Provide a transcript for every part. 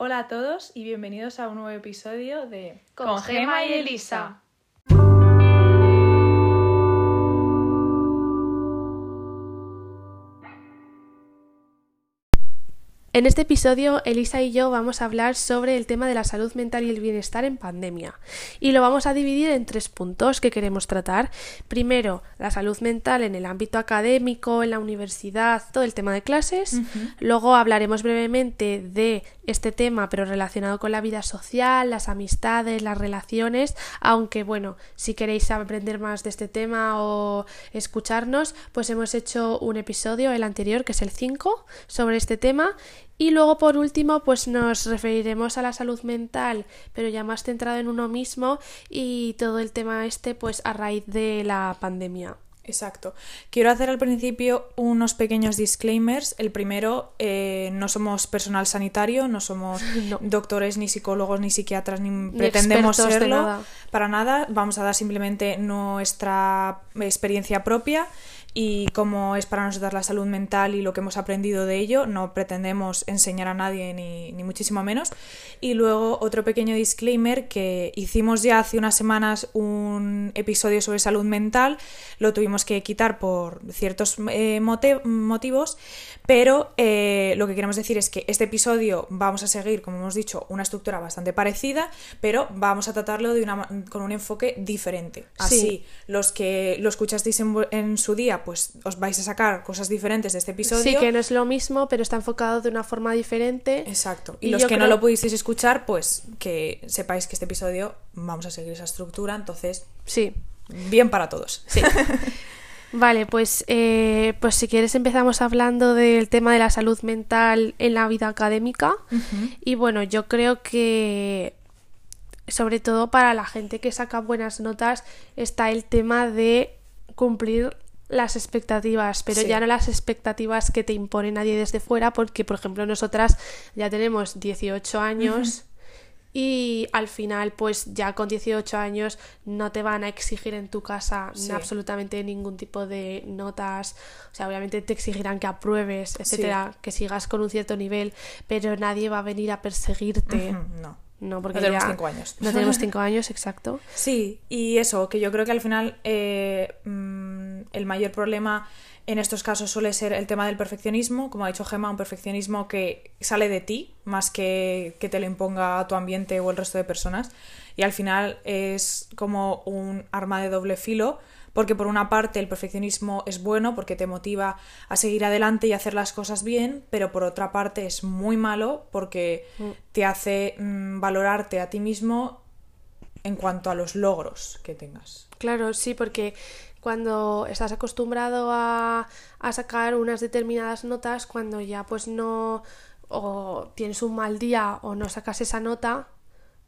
Hola a todos y bienvenidos a un nuevo episodio de Con Gema y Elisa. En este episodio, Elisa y yo vamos a hablar sobre el tema de la salud mental y el bienestar en pandemia. Y lo vamos a dividir en tres puntos que queremos tratar. Primero, la salud mental en el ámbito académico, en la universidad, todo el tema de clases. Luego hablaremos brevemente de este tema, pero relacionado con la vida social, las amistades, las relaciones. Aunque, bueno, si queréis aprender más de este tema o escucharnos, pues hemos hecho un episodio, el anterior, que es el 5, sobre este tema. Y luego, por último, pues nos referiremos a la salud mental, pero ya más centrado en uno mismo y todo el tema este, pues a raíz de la pandemia. Exacto. Quiero hacer al principio unos pequeños disclaimers. El primero, eh, no somos personal sanitario, no somos doctores, ni psicólogos, ni psiquiatras, ni, pretendemos serlo. Para nada. Vamos a dar simplemente nuestra experiencia propia y cómo es para nosotros la salud mental y lo que hemos aprendido de ello. No pretendemos enseñar a nadie ni, ni, muchísimo menos. Y luego otro pequeño disclaimer que hicimos ya hace unas semanas un episodio sobre salud mental, lo tuvimos que quitar por ciertos eh, motivos, pero eh, lo que queremos decir es que este episodio vamos a seguir, como hemos dicho, una estructura bastante parecida, pero vamos a tratarlo de una, con un enfoque diferente. Así, los que lo escuchasteis en, en su día, pues os vais a sacar cosas diferentes de este episodio. Sí, que no es lo mismo, pero está enfocado de una forma diferente. Exacto. Y, los que no lo pudisteis escuchar, pues que sepáis que este episodio vamos a seguir esa estructura, entonces. Sí. Bien para todos. Sí. Vale, pues, eh, pues si quieres empezamos hablando del tema de la salud mental en la vida académica. Y bueno, yo creo que sobre todo para la gente que saca buenas notas está el tema de cumplir las expectativas, pero ya no las expectativas que te impone nadie desde fuera, porque por ejemplo nosotras ya tenemos 18 años y al final pues ya con 18 años no te van a exigir en tu casa absolutamente ningún tipo de notas, o sea, obviamente te exigirán que apruebes, etcétera, que sigas con un cierto nivel, pero nadie va a venir a perseguirte. No no, porque no tenemos cinco años. No tenemos cinco años, exacto. Sí, y eso, que yo creo que al final eh, mm, el mayor problema en estos casos suele ser el tema del perfeccionismo, como ha dicho Gemma, un perfeccionismo que sale de ti, más que que te lo imponga tu ambiente o el resto de personas. Y al final es como un arma de doble filo, porque por una parte el perfeccionismo es bueno porque te motiva a seguir adelante y hacer las cosas bien, pero por otra parte es muy malo porque mm. te hace mm, valorarte a ti mismo en cuanto a los logros que tengas. Claro, sí, porque cuando estás acostumbrado a, sacar unas determinadas notas, cuando ya pues no o tienes un mal día o no sacas esa nota,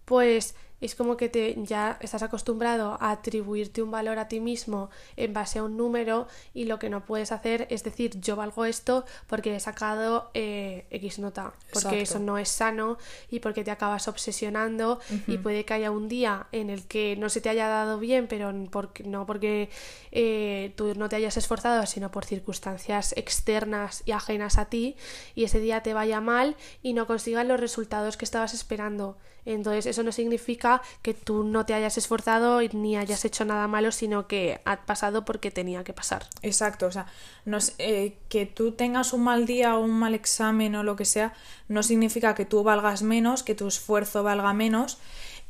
pues es como que te, ya estás acostumbrado a atribuirte un valor a ti mismo en base a un número y lo que no puedes hacer es decir yo valgo esto porque he sacado eh, X nota, porque eso no es sano y porque te acabas obsesionando y puede que haya un día en el que no se te haya dado bien, pero porque, no porque eh, tú no te hayas esforzado, sino por circunstancias externas y ajenas a ti y ese día te vaya mal y no consigas los resultados que estabas esperando. Entonces eso no significa que tú no te hayas esforzado ni hayas hecho nada malo, sino que ha pasado porque tenía que pasar. Exacto, o sea, no eh, que tú tengas un mal día o un mal examen o lo que sea, no significa que tú valgas menos, que tu esfuerzo valga menos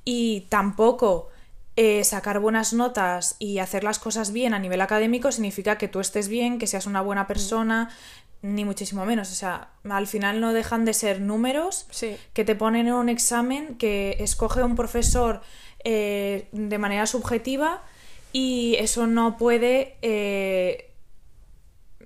y tampoco... Eh, sacar buenas notas y hacer las cosas bien a nivel académico significa que tú estés bien, que seas una buena persona, ni muchísimo menos. O sea, al final no dejan de ser números que te ponen en un examen que escoge un profesor eh, de manera subjetiva y eso no puede eh,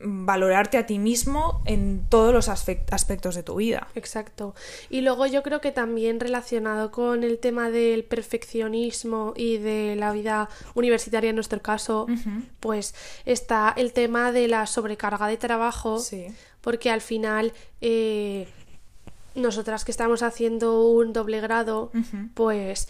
valorarte a ti mismo en todos los aspectos de tu vida. Exacto. Y luego yo creo que también relacionado con el tema del perfeccionismo y de la vida universitaria en nuestro caso, pues está el tema de la sobrecarga de trabajo, porque al final... Eh, nosotras que estamos haciendo un doble grado, pues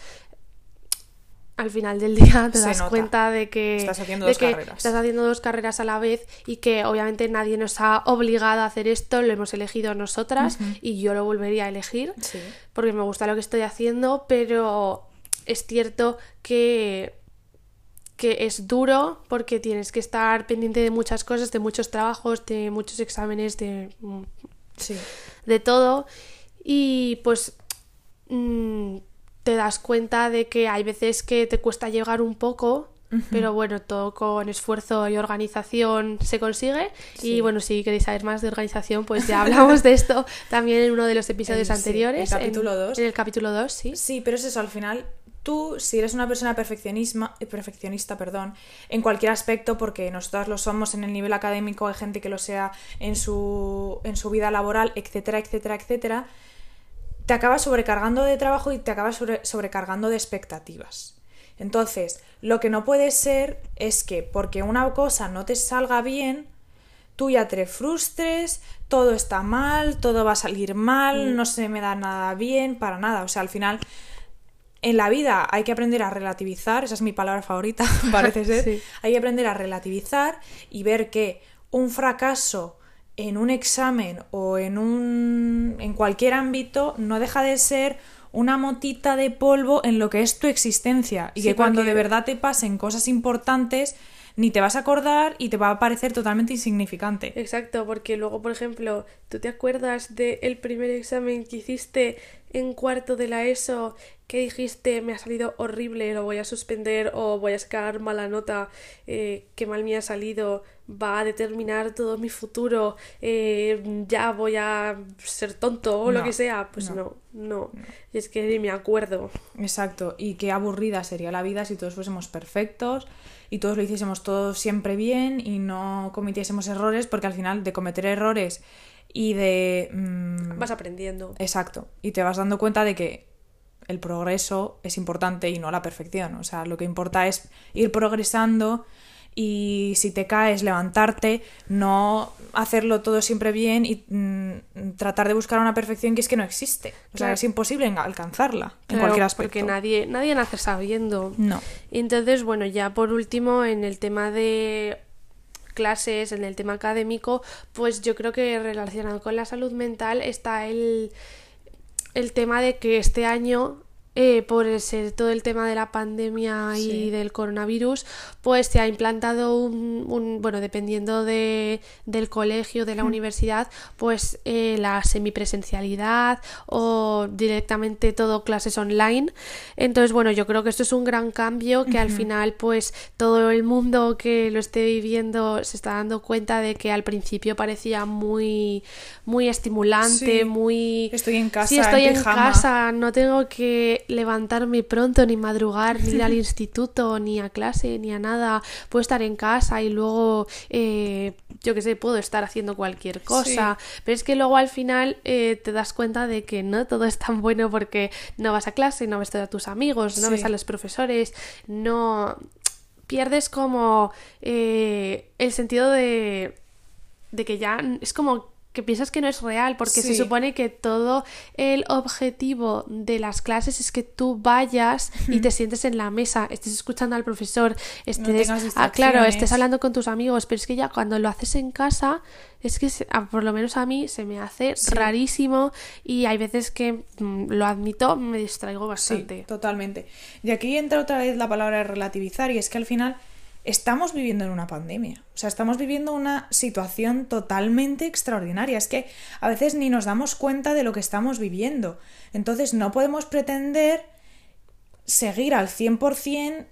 al final del día te das cuenta de que, estás haciendo, dos carreras. estás haciendo dos carreras a la vez y que obviamente nadie nos ha obligado a hacer esto, lo hemos elegido nosotras y yo lo volvería a elegir porque me gusta lo que estoy haciendo, pero es cierto que que es duro porque tienes que estar pendiente de muchas cosas, de muchos trabajos, de muchos exámenes, de, de todo. Y pues mm, te das cuenta de que hay veces que te cuesta llegar un poco, pero bueno, todo con esfuerzo y organización se consigue. Y bueno, si queréis saber más de organización, pues ya hablamos de esto también en uno de los episodios anteriores. el capítulo 2. En, el capítulo 2, sí. Sí, pero es eso, al final tú, si eres una persona perfeccionisma, eh, perfeccionista, perdón, en cualquier aspecto, porque nosotras lo somos en el nivel académico, hay gente que lo sea en su, en su vida laboral, etcétera, etcétera, etcétera, te acabas sobrecargando de trabajo y te acabas sobrecargando de expectativas. Entonces, lo que no puede ser es que porque una cosa no te salga bien, tú ya te frustres, todo está mal, todo va a salir mal, mm. no se me da nada bien, para nada. O sea, al final, en la vida hay que aprender a relativizar, esa es mi palabra favorita, parece ser. Hay que aprender a relativizar y ver que un fracaso en un examen o en un en cualquier ámbito no deja de ser una motita de polvo en lo que es tu existencia. Y que cuando de verdad te pasen cosas importantes ni te vas a acordar y te va a parecer totalmente insignificante. Exacto, porque luego, por ejemplo, ¿tú te acuerdas del primer examen que hiciste en cuarto de la ESO que dijiste me ha salido horrible, lo voy a suspender o voy a sacar mala nota, eh, qué mal me ha salido, va a determinar todo mi futuro, eh, ya voy a ser tonto o lo que sea. Pues no, no, Y es que ni me acuerdo. Exacto, y qué aburrida sería la vida si todos fuésemos perfectos y todos lo hiciésemos todo siempre bien y no cometiésemos errores, porque al final de cometer errores y de... Mm, vas aprendiendo. Exacto, y te vas dando cuenta de que el progreso es importante y no la perfección. O sea, lo que importa es ir progresando y si te caes, levantarte, no hacerlo todo siempre bien y mm, tratar de buscar una perfección que es que no existe. O sea, es imposible alcanzarla en cualquier aspecto. Porque nadie, nadie nace sabiendo. No. Entonces, bueno, ya por último, en el tema de clases, en el tema académico, pues yo creo que relacionado con la salud mental está el el tema de que este año eh, por ser todo el tema de la pandemia y del coronavirus, pues se ha implantado un, bueno, dependiendo de, del colegio, de la universidad, pues eh, la semipresencialidad o directamente todo clases online. Entonces, bueno, yo creo que esto es un gran cambio que al final, pues todo el mundo que lo esté viviendo se está dando cuenta de que al principio parecía muy, muy estimulante, muy... Estoy en casa. Sí, estoy en casa, no tengo que levantarme pronto, ni madrugar, ni ir al instituto, ni a clase, ni a nada. Puedo estar en casa y luego, eh, yo qué sé, puedo estar haciendo cualquier cosa. Pero es que luego al final eh, te das cuenta de que no todo es tan bueno porque no vas a clase, no ves a tus amigos, no ves a los profesores, no pierdes como eh, el sentido de, de que ya es como que piensas que no es real, porque se supone que todo el objetivo de las clases es que tú vayas y te sientes en la mesa, estés escuchando al profesor, estés, ah, claro, estés hablando con tus amigos, pero es que ya cuando lo haces en casa, es que por lo menos a mí se me hace rarísimo y hay veces que mm, lo admito, me distraigo bastante. totalmente. Y aquí entra otra vez la palabra relativizar y es que al final estamos viviendo en una pandemia. O sea, estamos viviendo una situación totalmente extraordinaria. Es que a veces ni nos damos cuenta de lo que estamos viviendo. Entonces no podemos pretender seguir al 100%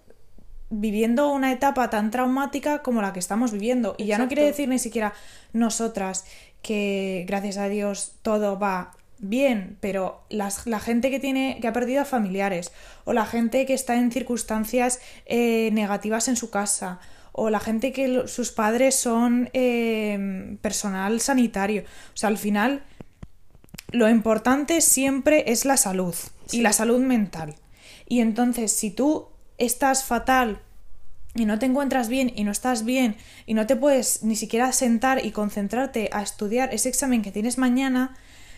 viviendo una etapa tan traumática como la que estamos viviendo. Y ya no quiere decir ni siquiera nosotras que gracias a Dios todo va bien, pero la gente que tiene, que ha perdido a familiares, o la gente que está en circunstancias eh, negativas en su casa, o la gente que sus padres son eh, personal sanitario. O sea, al final, lo importante siempre es la salud y la salud mental. Y entonces, si tú estás fatal y no te encuentras bien y no estás bien y no te puedes ni siquiera sentar y concentrarte a estudiar ese examen que tienes mañana,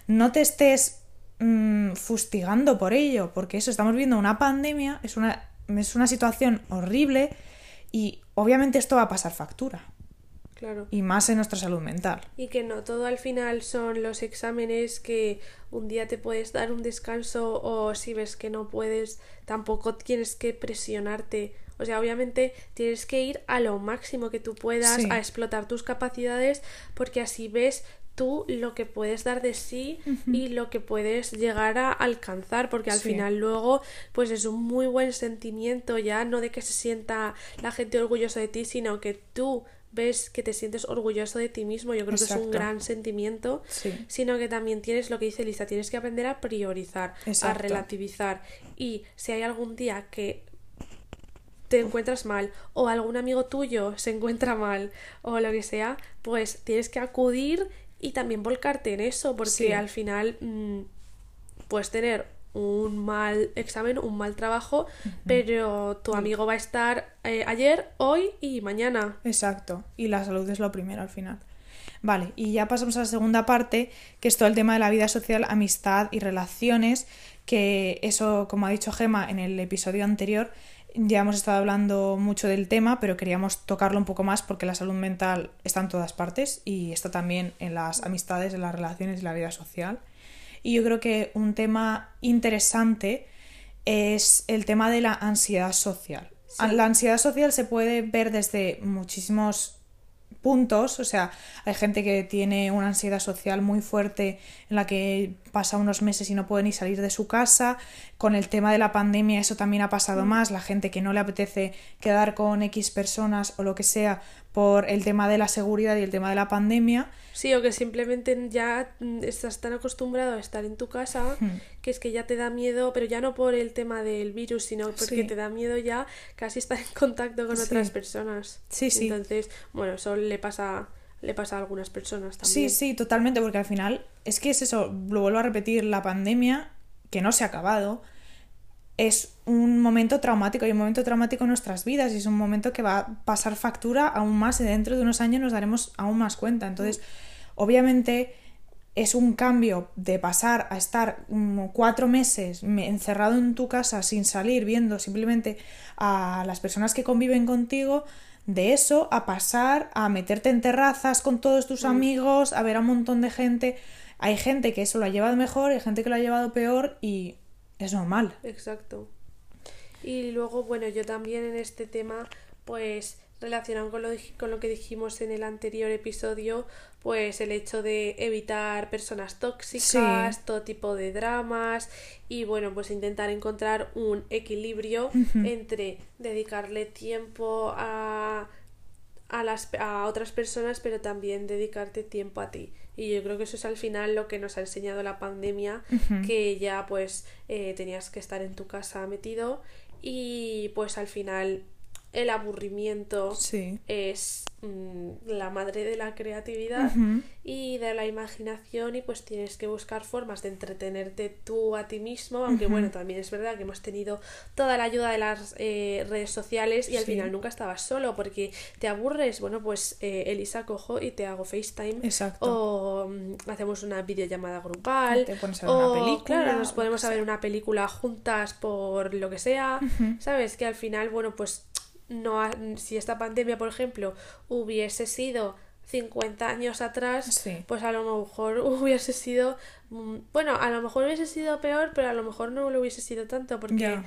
no te estés mm, fustigando por ello, porque eso, estamos viendo una pandemia, es una es una situación horrible y obviamente esto va a pasar factura. Claro. Y más en nuestra salud mental. Y que no todo al final son los exámenes que un día te puedes dar un descanso o si ves que no puedes, tampoco tienes que presionarte. O sea, obviamente tienes que ir a lo máximo que tú puedas, a explotar tus capacidades, porque así ves tú lo que puedes dar de sí y lo que puedes llegar a alcanzar, porque al final luego pues es un muy buen sentimiento ya, no de que se sienta la gente orgullosa de ti, sino que tú ves que te sientes orgulloso de ti mismo, yo creo que es un gran sentimiento, sino que también tienes lo que dice Lisa, tienes que aprender a priorizar, a relativizar. Y si hay algún día que te encuentras mal o algún amigo tuyo se encuentra mal o lo que sea, pues tienes que acudir y también volcarte en eso porque al final mm, puedes tener un mal examen, un mal trabajo, pero tu amigo va a estar eh, ayer, hoy y mañana. Exacto, y la salud es lo primero al final. Vale, y ya pasamos a la segunda parte, que es todo el tema de la vida social, amistad y relaciones, que eso, como ha dicho Gema en el episodio anterior, ya hemos estado hablando mucho del tema, pero queríamos tocarlo un poco más porque la salud mental está en todas partes y está también en las amistades, en las relaciones y la vida social. Y yo creo que un tema interesante es el tema de la ansiedad social. La ansiedad social se puede ver desde muchísimos puntos, o sea, hay gente que tiene una ansiedad social muy fuerte en la que pasa unos meses y no puede ni salir de su casa, con el tema de la pandemia eso también ha pasado mm. más, la gente que no le apetece quedar con X personas o lo que sea por el tema de la seguridad y el tema de la pandemia. Sí, o que simplemente ya mm, estás tan acostumbrado a estar en tu casa hmm. que es que ya te da miedo, pero ya no por el tema del virus, sino porque te da miedo ya casi estar en contacto con otras personas. Sí, sí. Entonces, bueno, eso le pasa le pasa a algunas personas Sí, también. sí, totalmente, porque al final es que es eso, lo vuelvo a repetir, la pandemia, que no se ha acabado, es un momento traumático y un momento traumático en nuestras vidas y es un momento que va a pasar factura aún más y dentro de unos años nos daremos aún más cuenta. Entonces, obviamente es un cambio de pasar a estar cuatro meses encerrado en tu casa sin salir, viendo simplemente a las personas que conviven contigo, de eso a pasar a meterte en terrazas con todos tus mm. amigos, a ver a un montón de gente. Hay gente que eso lo ha llevado mejor, hay gente que lo ha llevado peor y es normal. Exacto. Y luego, bueno, yo también en este tema, pues relacionado con lo, con lo que dijimos en el anterior episodio, pues el hecho de evitar personas tóxicas, todo tipo de dramas y bueno, pues intentar encontrar un equilibrio entre dedicarle tiempo a a, las, a otras personas, pero también dedicarte tiempo a ti. Y yo creo que eso es al final lo que nos ha enseñado la pandemia, que ya pues eh, tenías que estar en tu casa metido y pues al final el aburrimiento es mm, la madre de la creatividad y de la imaginación y pues tienes que buscar formas de entretenerte tú a ti mismo, aunque bueno, también es verdad que hemos tenido toda la ayuda de las eh, redes sociales y al final nunca estabas solo porque te aburres, bueno, pues eh, Elisa cojo y te hago FaceTime o mm, hacemos una videollamada grupal te pones a ver una película, claro, nos podemos a ver una película juntas por lo que sea, ¿sabes? Que al final, bueno, pues no si esta pandemia, por ejemplo, hubiese sido 50 años atrás, pues a lo mejor hubiese sido, mm, bueno, a lo mejor hubiese sido peor, pero a lo mejor no lo hubiese sido tanto porque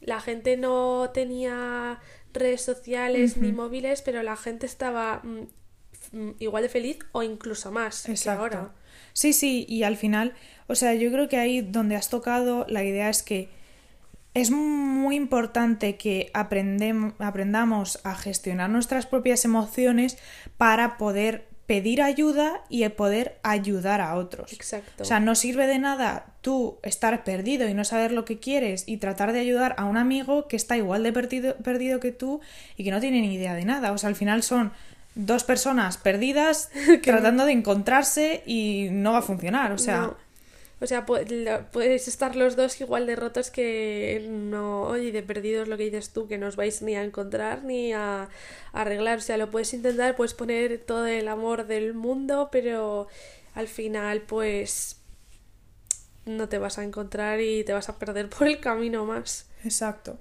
la gente no tenía redes sociales ni móviles, pero la gente estaba mm, mm, igual de feliz o incluso más que ahora. Sí, sí, y al final, o sea, yo creo que ahí donde has tocado, la idea es que es muy importante que aprendamos a gestionar nuestras propias emociones para poder pedir ayuda y poder ayudar a otros. Exacto. O sea, no sirve de nada tú estar perdido y no saber lo que quieres y tratar de ayudar a un amigo que está igual de perdido, perdido que tú y que no tiene ni idea de nada. O sea, al final son dos personas perdidas tratando de encontrarse y no va a funcionar. O sea, o sea, puedes estar los dos igual de rotos que no, oye, de perdidos lo que dices tú, que no os vais ni a encontrar ni a, arreglar. O sea, lo puedes intentar, puedes poner todo el amor del mundo, pero al final, pues no te vas a encontrar y te vas a perder por el camino más. Exacto.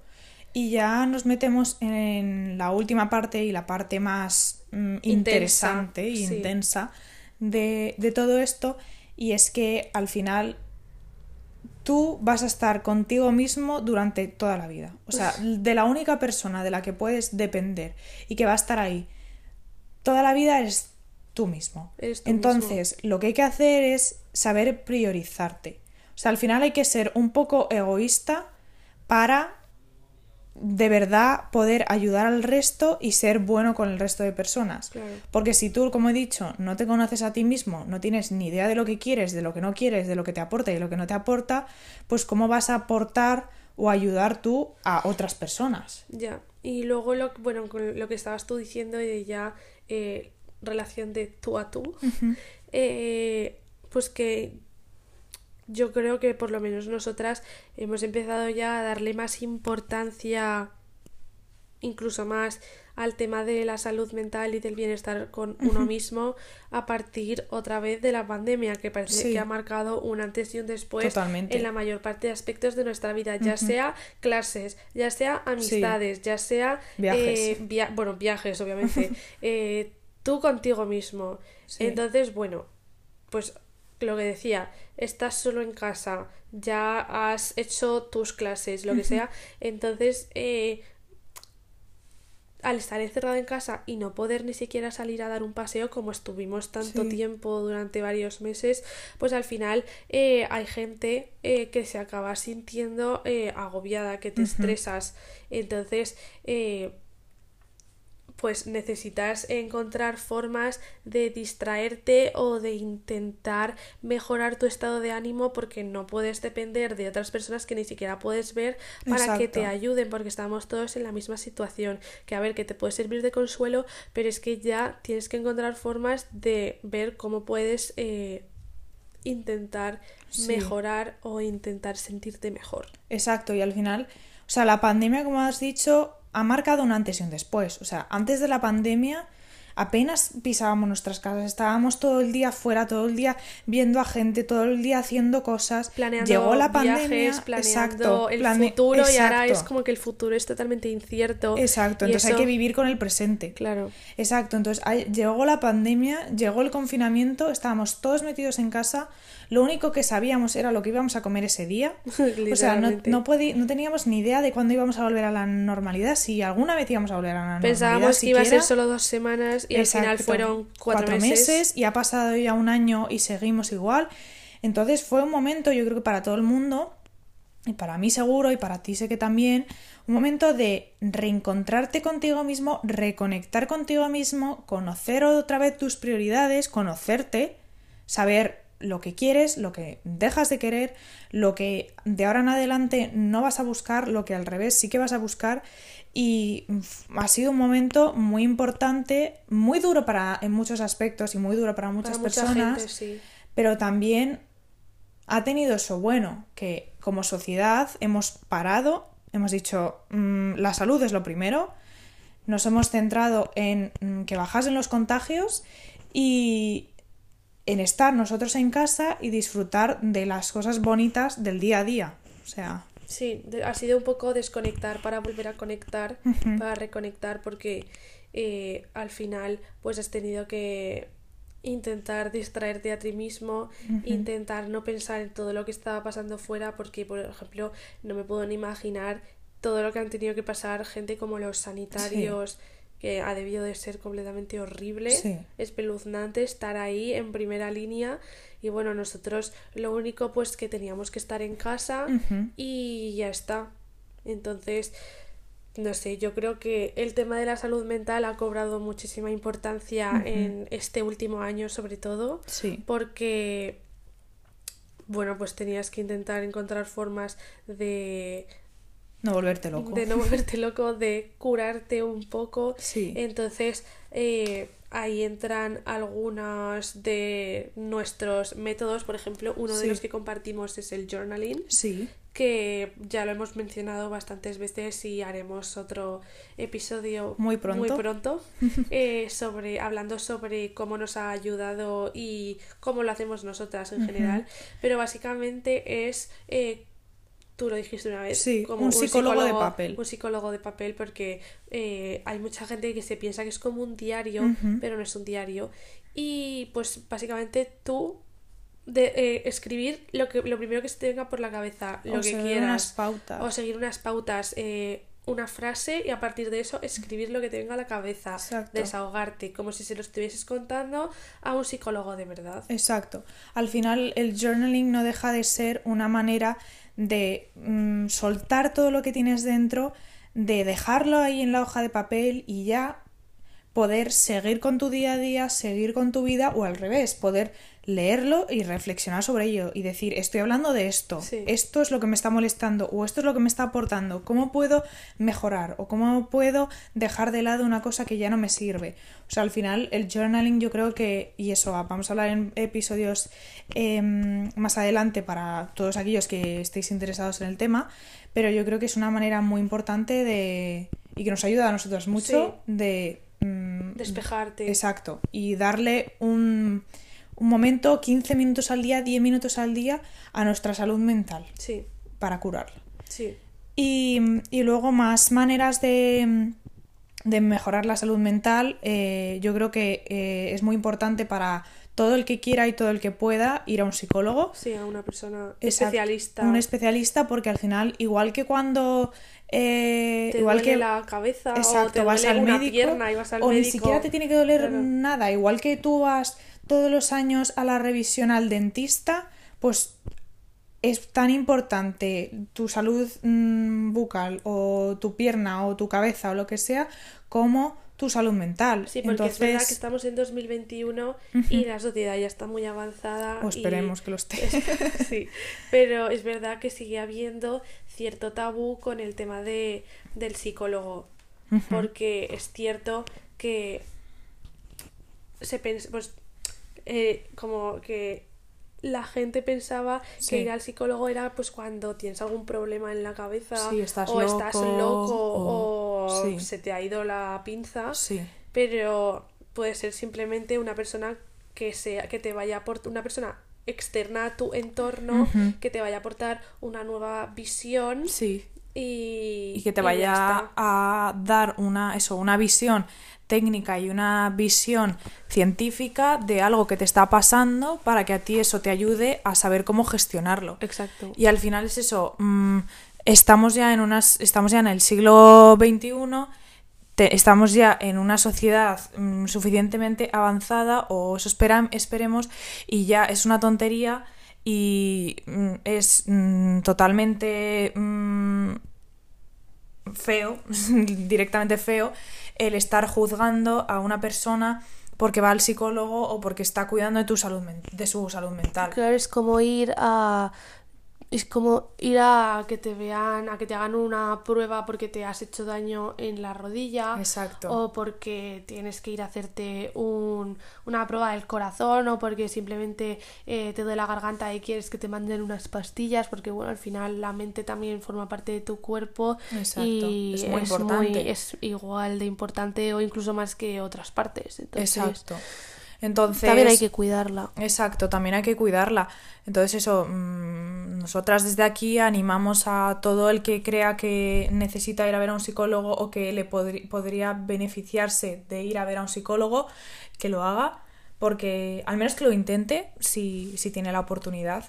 Y ya nos metemos en la última parte y la parte más mm, interesante e intensa de, de todo esto. Y es que al final tú vas a estar contigo mismo durante toda la vida. O sea, de la única persona de la que puedes depender y que va a estar ahí toda la vida es tú mismo. Entonces, lo que hay que hacer es saber priorizarte. O sea, al final hay que ser un poco egoísta para de verdad poder ayudar al resto y ser bueno con el resto de personas. Porque si tú, como he dicho, no te conoces a ti mismo, no tienes ni idea de lo que quieres, de lo que no quieres, de lo que te aporta y de lo que no te aporta, pues cómo vas a aportar o ayudar tú a otras personas. Ya. Y luego lo bueno, con lo que estabas tú diciendo de ya eh, relación de tú a tú, eh, pues que yo creo que por lo menos nosotras hemos empezado ya a darle más importancia, incluso más al tema de la salud mental y del bienestar con uno mismo a partir otra vez de la pandemia, que parece que ha marcado un antes y un después en la mayor parte de aspectos de nuestra vida, ya sea clases, ya sea amistades, ya sea viajes. Eh, bueno, viajes, obviamente, eh, tú contigo mismo. Entonces, bueno, pues lo que decía, estás solo en casa, ya has hecho tus clases, lo que sea, entonces eh, al estar encerrado en casa y no poder ni siquiera salir a dar un paseo como estuvimos tanto tiempo durante varios meses, pues al final eh, hay gente eh, que se acaba sintiendo agobiada, que te estresas. Entonces, pues necesitas encontrar formas de distraerte o de intentar mejorar tu estado de ánimo porque no puedes depender de otras personas que ni siquiera puedes ver para que te ayuden porque estamos todos en la misma situación que a ver que te puede servir de consuelo pero es que ya tienes que encontrar formas de ver cómo puedes eh, intentar mejorar o intentar sentirte mejor. Exacto y al final o sea la pandemia como has dicho ha marcado un antes y un después. O sea, antes de la pandemia apenas pisábamos nuestras casas, estábamos todo el día fuera, todo el día viendo a gente, todo el día haciendo cosas. Planeando Llegó la pandemia, planeando el futuro y ahora es como que el futuro es totalmente incierto. Exacto, entonces hay que vivir con el presente. Claro. Exacto, entonces llegó la pandemia, llegó el confinamiento, estábamos todos metidos en casa, lo único que sabíamos era lo que íbamos a comer ese día. o sea, no, no, no teníamos ni idea de cuándo íbamos a volver a la normalidad, si alguna vez íbamos a volver a la normalidad. Pensábamos que iba a ser solo dos semanas y al final fueron cuatro, meses. y ha pasado ya un año y seguimos igual. Entonces fue un momento, yo creo que para todo el mundo, y para mí seguro, y para ti sé que también, un momento de reencontrarte contigo mismo, reconectar contigo mismo, conocer otra vez tus prioridades, conocerte, saber lo que quieres, lo que dejas de querer, lo que de ahora en adelante no vas a buscar, lo que al revés sí que vas a buscar y ha sido un momento muy importante, muy duro para en muchos aspectos y muy duro para muchas personas, pero también ha tenido eso bueno, que como sociedad hemos parado, hemos dicho mm, la salud es lo primero, nos hemos centrado en mm, que bajasen los contagios y en estar nosotros en casa y disfrutar de las cosas bonitas del día a día. O sea, Sí, ha sido un poco desconectar para volver a conectar, para reconectar, porque eh, al final pues has tenido que intentar distraerte a ti mismo, intentar no pensar en todo lo que estaba pasando fuera, porque por ejemplo no me puedo ni imaginar todo lo que han tenido que pasar gente como los sanitarios. que ha debido de ser completamente horrible, espeluznante estar ahí en primera línea y bueno, nosotros lo único pues que teníamos que estar en casa y ya está. Entonces, no sé, yo creo que el tema de la salud mental ha cobrado muchísima importancia en este último año sobre todo. Sí. Porque, bueno, pues tenías que intentar encontrar formas de no volverte loco. De no volverte loco, de curarte un poco. Sí. Entonces, eh, ahí entran algunos de nuestros métodos. Por ejemplo, uno de los que compartimos es el journaling. Sí. Que ya lo hemos mencionado bastantes veces y haremos otro episodio muy pronto, muy pronto eh, sobre, hablando sobre cómo nos ha ayudado y cómo lo hacemos nosotras en general. Pero básicamente es eh, tú lo dijiste una vez. Sí, como un, psicólogo, de papel. Un psicólogo de papel porque eh, hay mucha gente que se piensa que es como un diario, pero no es un diario. Y pues básicamente tú de eh, escribir lo que lo primero que se te venga por la cabeza, lo que quieras. Unas pautas. O seguir unas pautas. Eh, una frase y a partir de eso escribir lo que te venga a la cabeza, desahogarte, como si se lo estuvieses contando a un psicólogo de verdad. Exacto. Al final el journaling no deja de ser una manera de mm, soltar todo lo que tienes dentro, de dejarlo ahí en la hoja de papel y ya poder seguir con tu día a día, seguir con tu vida o al revés, poder leerlo y reflexionar sobre ello y decir, estoy hablando de esto, esto es lo que me está molestando o esto es lo que me está aportando, ¿cómo puedo mejorar o cómo puedo dejar de lado una cosa que ya no me sirve? O sea, al final el journaling yo creo que, y eso vamos a hablar en episodios em, más adelante para todos aquellos que estéis interesados en el tema, pero yo creo que es una manera muy importante de... y que nos ayuda a nosotros mucho de... Mm, Despejarte. Exacto. Y darle un un momento, 15 minutos al día, 10 minutos al día a nuestra salud mental. Sí. Para curarla. Sí. Y, luego más maneras de, de, mejorar la salud mental. Eh, yo creo que eh, es muy importante para todo el que quiera y todo el que pueda ir a un psicólogo. Sí, a una persona especialista. Un especialista porque al final, igual que cuando... Eh, te igual duele que la cabeza o te vas al médico, pierna y vas al o ni siquiera te tiene que doler nada, igual que tú vas todos los años a la revisión al dentista, pues es tan importante tu salud mm, bucal o tu pierna o tu cabeza o lo que sea como tu salud mental. Sí, porque es verdad que estamos en 2021 y la sociedad ya está muy avanzada. O esperemos que lo esté. sí, pero es verdad que sigue habiendo cierto tabú con el tema de, del psicólogo. Porque es cierto que se pues eh, como que la gente pensaba que ir al psicólogo era pues cuando tienes algún problema en la cabeza o estás loco o, se te ha ido la pinza pero puede ser simplemente una persona que sea que te vaya a aportar una persona externa a tu entorno que te vaya a aportar una nueva visión y, y, que te vaya a dar una eso una visión técnica y una visión científica de algo que te está pasando para que a ti eso te ayude a saber cómo gestionarlo. Exacto. Y al final es eso, mm, estamos ya en unas estamos ya en el siglo XXI, estamos ya en una sociedad mm, suficientemente avanzada o eso esperemos y ya es una tontería y mm, es totalmente feo, directamente feo el estar juzgando a una persona porque va al psicólogo o porque está cuidando de, tu salud, de su salud mental. Claro, es como ir a es como ir a que te vean, a que te hagan una prueba porque te has hecho daño en la rodilla. Exacto. O porque tienes que ir a hacerte un, una prueba del corazón o porque simplemente eh, te duele la garganta y quieres que te manden unas pastillas porque bueno, al final la mente también forma parte de tu cuerpo Exacto. y es muy importante. es igual de importante o incluso más que otras partes. Entonces, Exacto. Entonces, también hay que cuidarla. Exacto, también hay que cuidarla. Entonces eso, mm, nosotras desde aquí animamos a todo el que crea que necesita ir a ver a un psicólogo o que le podría beneficiarse de ir a ver a un psicólogo, que lo haga, porque al menos que lo intente si, si tiene la oportunidad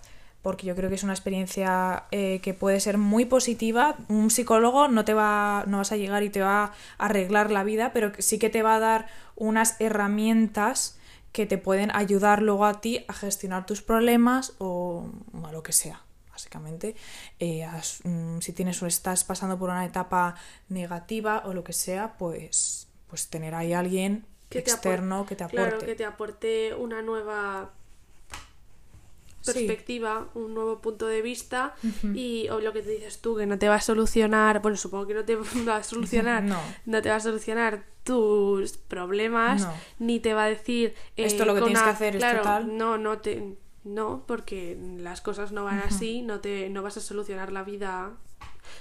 porque yo creo que es una experiencia eh, que puede ser muy positiva. Un psicólogo no te va, no vas a llegar y te va a arreglar la vida, pero sí que te va a dar unas herramientas que te pueden ayudar luego a ti a gestionar tus problemas o a lo que sea básicamente. Eh, mm, si tienes o estás pasando por una etapa negativa o lo que sea pues pues tener ahí alguien externo que te aporte. claro, que te aporte una nueva perspectiva, un nuevo punto de vista y o lo que te dices tú, que no te va a solucionar, bueno, supongo que no te va a solucionar, no. no te va a solucionar tus problemas, ni te va a decir esto lo que tienes que hacer es total. No, no te no, porque las cosas no van así, no te no vas a solucionar la vida,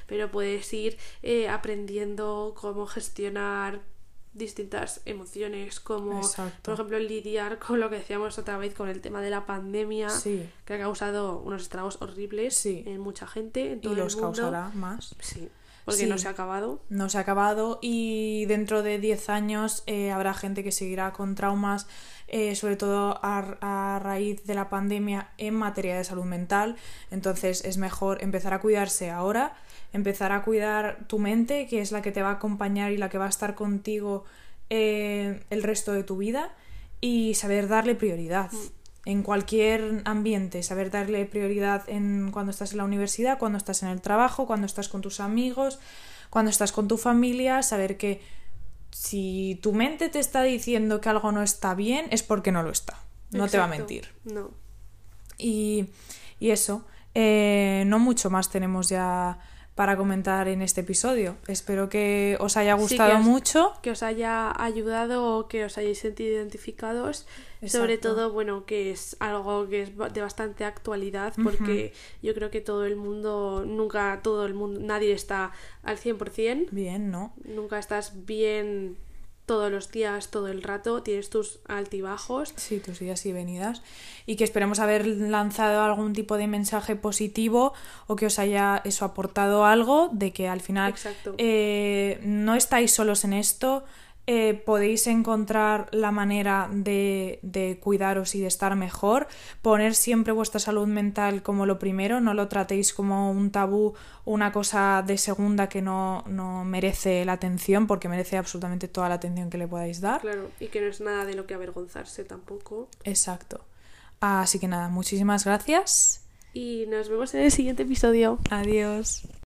pero puedes ir eh, aprendiendo cómo gestionar distintas emociones, como Exacto. por ejemplo lidiar con lo que decíamos otra vez con el tema de la pandemia, Sí. que ha causado unos estragos horribles Sí. en mucha gente, en todo Y el los mundo. causará más. Sí, porque Sí. no se ha acabado. no se ha acabado y dentro de 10 años eh, habrá gente que seguirá con traumas, eh, sobre todo a, a raíz de la pandemia en materia de salud mental. Entonces es mejor empezar a cuidarse ahora, empezar a cuidar tu mente, que es la que te va a acompañar y la que va a estar contigo eh, el resto de tu vida, y saber darle prioridad. En cualquier ambiente, saber darle prioridad en cuando estás en la universidad, cuando estás en el trabajo, cuando estás con tus amigos, cuando estás con tu familia, saber que si tu mente te está diciendo que algo no está bien, es porque no lo está. No te va a mentir. No. Y, y eso, eh, no mucho más tenemos ya para comentar en este episodio. Espero que os haya Sí, gustado que os- mucho. que os haya ayudado o que os hayáis sentido identificados. Sobre todo, bueno, que es algo que es de bastante actualidad porque yo creo que todo el mundo, nunca todo el mundo, nadie está al 100%, Bien, ¿no? nunca estás bien todos los días, todo el rato, tienes tus altibajos. Sí, tus idas y venidas. Y que esperemos haber lanzado algún tipo de mensaje positivo o que os haya eso aportado algo de que al final eh, no estáis solos en esto. Eh, podéis encontrar la manera de, de cuidaros y de estar mejor, poner siempre vuestra salud mental como lo primero, no lo tratéis como un tabú, una cosa de segunda que no, no merece la atención, porque merece absolutamente toda la atención que le podáis dar. Claro, y que no es nada de lo que avergonzarse tampoco. Exacto. Así que nada, muchísimas gracias. Y nos vemos en el siguiente episodio. Adiós.